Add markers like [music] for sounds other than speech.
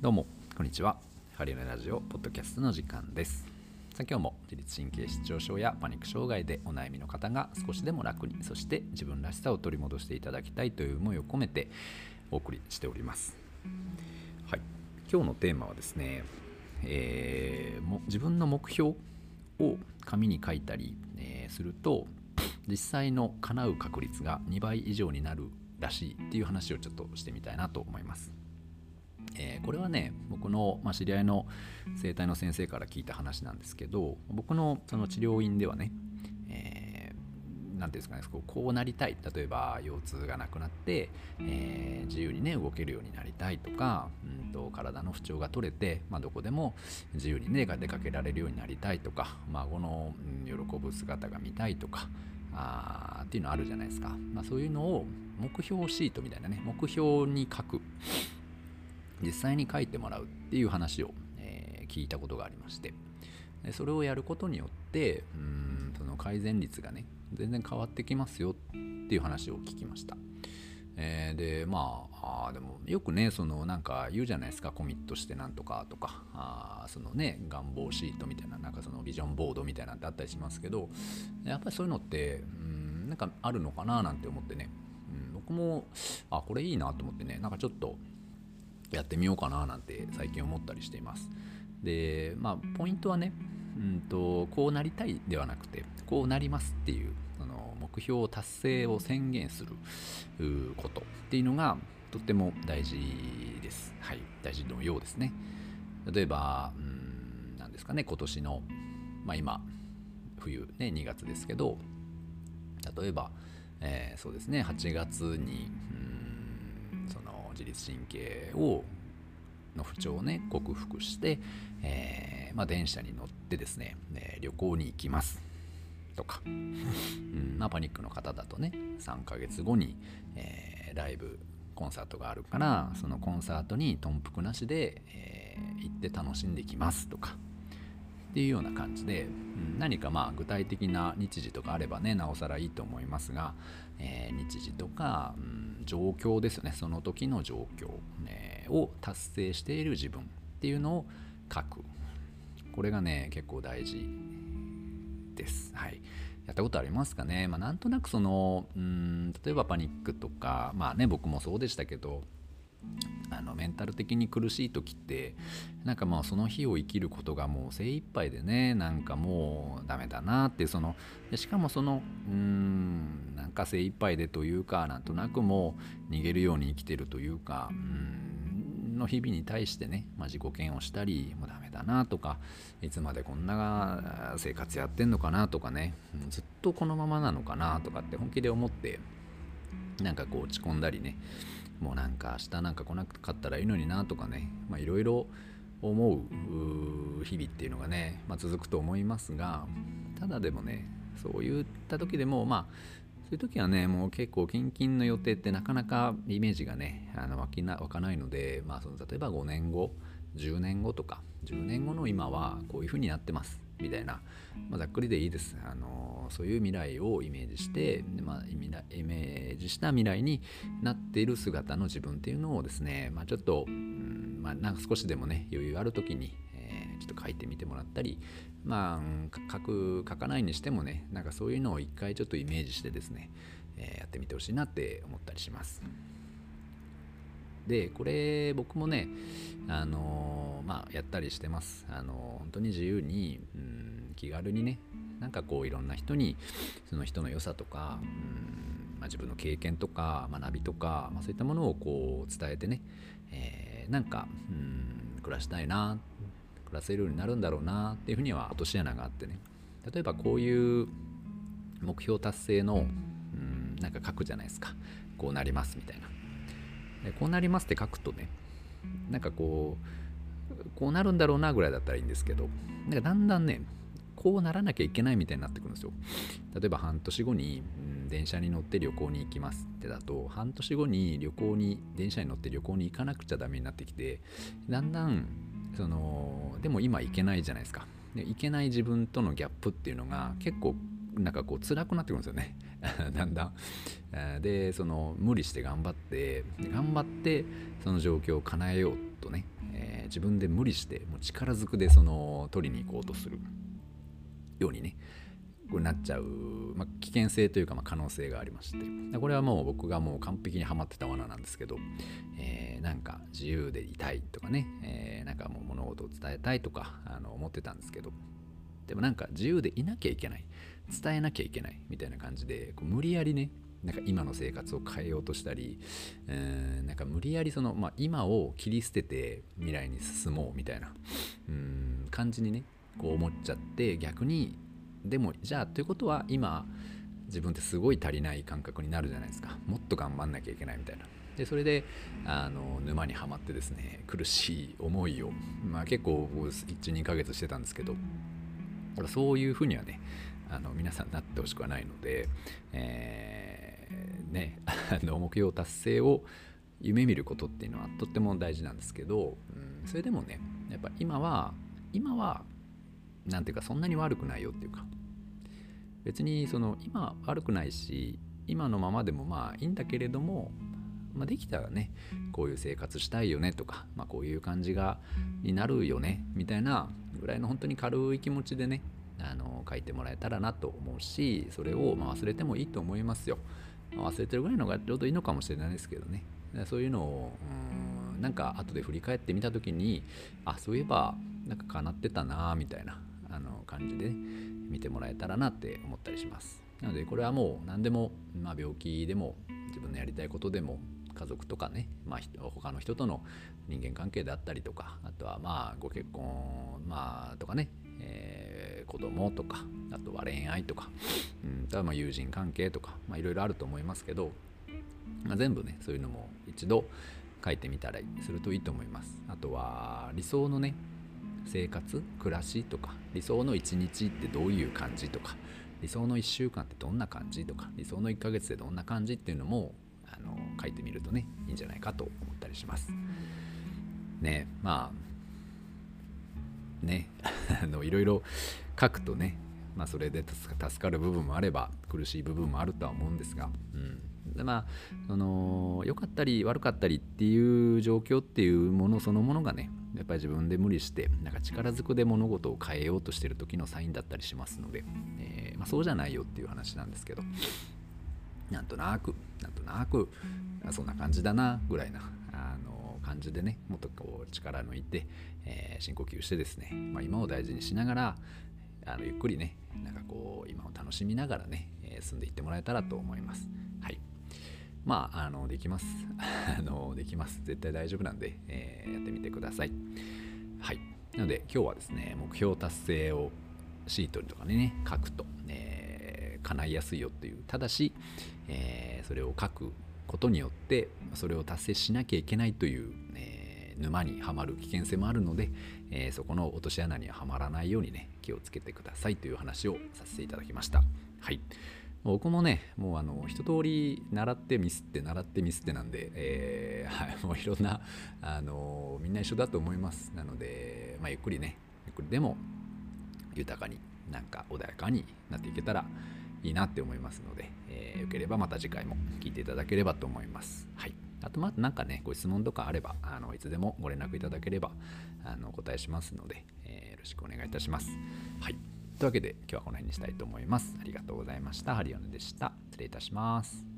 どうもこんにちは。ハリオネラジオポッドキャストの時間です。さあ今日も自律神経失調症やパニック障害でお悩みの方が少しでも楽にそして自分らしさを取り戻していただきたいという思いを込めてお送りしております。はい。今日のテーマはですね、えー、も自分の目標を紙に書いたり、えー、すると実際の叶う確率が2倍以上になるらしいっていう話をちょっとしてみたいなと思います。えー、これはね僕の、まあ、知り合いの整体の先生から聞いた話なんですけど僕のその治療院ではね、えー、ていうんですかねこうなりたい例えば腰痛がなくなって、えー、自由にね動けるようになりたいとか、うんと、体の不調が取れて、まあ、どこでも自由にね出かけられるようになりたいとか孫の、喜ぶ姿が見たいとかあっていうのあるじゃないですか、まあ、そういうのを目標シートみたいなね目標に書く。実際に書いてもらうっていう話を、えー、聞いたことがありまして。でそれをやることによってうんその改善率がね全然変わってきますよっていう話を聞きました。えー、でまああでもよくねそのなんか言うじゃないですかコミットしてなんとかとか。あそのね願望シートみたいななんかそのビジョンボードみたいなのってあったりしますけどやっぱりそういうのってうんなんかあるのかななんて思ってね、うん、僕もあこれいいなと思ってねなんかちょっとやってみようかななんて最近思ったりしています。でまあポイントはねうんとこうなりたいではなくてこうなりますっていうその目標達成を宣言することっていうのがとっても大事です。はい、大事のようですね。例えば、うん、なんですかね、今年の、まあ、今、冬ね、2月ですけど、例えば、えー、そうですね、8月に、う自律神経をの不調をね克服して、えー、まあ、電車に乗ってですね、えー、旅行に行きます。とか、[laughs] うんまあ、パニックの方だとね3ヶ月後に、えー、ライブコンサートがあるからそのコンサートに頓服なしで、え行って楽しんできます。とかっていうような感じで、うん、何かまあ具体的な日時とかあればねなおさらいいと思いますが、えー、日時とか、うん、状況ですよね。その時の状況、えー、を達成している自分っていうのを書く。これがね結構大事です。はい。やったことありますかね、まあ、なんとなくそのうん例えばパニックとかまあね僕もそうでしたけどあのメンタル的に苦しい時ってなんかまあその日を生きることがもう精一杯でねなんかもうダメだなってそのしかもそのうーんなんか精一杯でというかなんとなくもう逃げるように生きてるというかうんの日々に対してね、まあ、自己嫌悪したりもうダメだなとかいつまでこんな生活やってんのかなとかねずっとこのままなのかなとかって本気で思ってなんかこう落ち込んだりねもうなんか明日なんか来なかったらいいのになとかね。いろいろ思う日々っていうのがね、まあ、続くと思いますがただでもねそういった時でもまあそういう時はねもう結構近々の予定ってなかなかイメージがねあの湧きな湧かないので、まあ、その例えば5年後10年後とか10年後の今はこういう風になってます。みたいな、まあ、ざっくりでいいです。あのそういう未来をイメージして、まあ、イメージした未来になっている姿の自分っていうのをですね、まあ、ちょっと、うんまあ、なんか少しでもね余裕ある時に、えー、ちょっと書いてみてもらったり、まあ、書く書かないにしてもねなんかそういうのを一回ちょっとイメージしてですね、えー、やってみてほしいなって思ったりします。でこれ僕もねあのまあやったりしてます。あの本当に自由に、うん、気軽にねなんかこういろんな人にその人の良さとか、うんまあ、自分の経験とか学びとか、まあ、そういったものをこう伝えてね、えー、なんか、うん、暮らしたいな暮らせるようになるんだろうなっていうふうには落とし穴があってね。例えばこういう目標達成の、うん、なんか書くじゃないですか。こうなりますみたいな。でこうなりますって書くとねなんかこうこうなるんだろうなぐらいだったらいいんですけどなんかだんだんねこうならなきゃいけないみたいになってくるんですよ。例えば半年後に、うん、電車に乗って旅行に行きますってだと半年後に旅行に電車に乗って旅行に行かなくちゃダメになってきてだんだんそのでも今行けないじゃないですか。で行けない自分とのギャップっていうのが結構なんかこう辛くなってくるんですよね。[laughs] だんだん。でその無理して頑張って頑張ってその状況を叶えようとね、えー、自分で無理してもう力ずくでその取りに行こうとするようにねこれなっちゃう、まあ、危険性というかま可能性がありまして。これはもう僕がもう完璧にはまってた罠なんですけど、えー、なんか自由でいたいとかね、えー、なんかもう物事を伝えたいとかあの思ってたんですけど。でもなんか自由でいなきゃいけない。伝えなきゃいけないみたいな感じでこう無理やりねなんか今の生活を変えようとしたり、えー、なんか無理やりその、まあ、今を切り捨てて未来に進もうみたいなうん感じにねこう思っちゃって逆にでもじゃあということは今自分ってすごい足りない感覚になるじゃないですか。もっと頑張んなきゃいけないみたいな。でそれであの沼にはまってですね苦しい思いを、まあ、結構12ヶ月してたんですけどそういうふうにはねあの皆さんなってほしくはないので、えー、ね [laughs] あの目標達成を夢見ることっていうのはとっても大事なんですけど、うん、それでもねやっぱ今は今は何ていうかそんなに悪くないよっていうか別にその今悪くないし今のままでもまあいいんだけれども、まあ、できたらねこういう生活したいよねとか、まあ、こういう感じがになるよねみたいなぐらいの本当に軽い気持ちでねあの書いてもらえたらなと思うしそれをま忘れてもいいと思いますよ、忘れてるぐらいのがちょうどいいのかもしれないですけどね。そういうのをうんなんか後で振り返ってみた時にあそういえばなんか叶ってたなみたいなあの感じで、ね、見てもらえたらなって思ったりします。なのでこれはもう何でも、まあ、病気でも自分のやりたいことでも家族とかね、まあ、他の人との人間関係であったりとかあとはまあご結婚、まあ、とかね、えー、子供とかあとは恋愛とか、うん、あとはま友人関係とかいろいろあると思いますけど、まあ、全部ねそういうのも一度書いてみたりするといいと思いますあとは理想のね生活暮らしとか理想の一日ってどういう感じとか理想の1週間ってどんな感じとか理想の1ヶ月でどんな感じっていうのもあの書いてみるとねいいんじゃないかと思ったりします。ねまあねいろいろ書くとねまあそれで助かる部分もあれば苦しい部分もあるとは思うんですが、うん、でまあその良かったり悪かったりっていう状況っていうものそのものがねやっぱり自分で無理してなんか力ずくで物事を変えようとしてる時のサインだったりしますので、えー、まあ、そうじゃないよっていう話なんですけどなんとなくなんとなくそんな感じだなぐらいな感じでねもっとこう力抜いて、えー、深呼吸してですね、まあ、今を大事にしながらあのゆっくりねなんかこう今を楽しみながらね、えー、進んでいってもらえたらと思います。はいまあ、あのできます。[laughs] あのできます。絶対大丈夫なんで、えー、やってみてください。はい。なので、今日はですね、目標達成をシートとかにね、書くと、えー、叶いやすいよっていう。ただし、えー、それを書くことによって、それを達成しなきゃいけないという、えー、沼にはまる危険性もあるので、えー、そこの落とし穴にはまらないようにね、気をつけてくださいという話をさせていただきました。はい。僕もね、もうあの一通り習ってミスって習ってミスってなんで、えー、はい、[laughs] もういろんな、あのみんな一緒だと思います。なので、まあ、ゆっくりね、ゆっくりでも豊かになんか穏やかになっていけたらいいなって思いますので、えー、よければまた次回も聞いていただければと思います。はい。あと、まあ、なんかね、ご質問とかあれば、あのいつでもご連絡いただければあのお答えしますので、えー、よろしくお願いいたします。はい。というわけで今日はこの辺にしたいと思います。ありがとうございました。ハリオネでした。失礼いたします。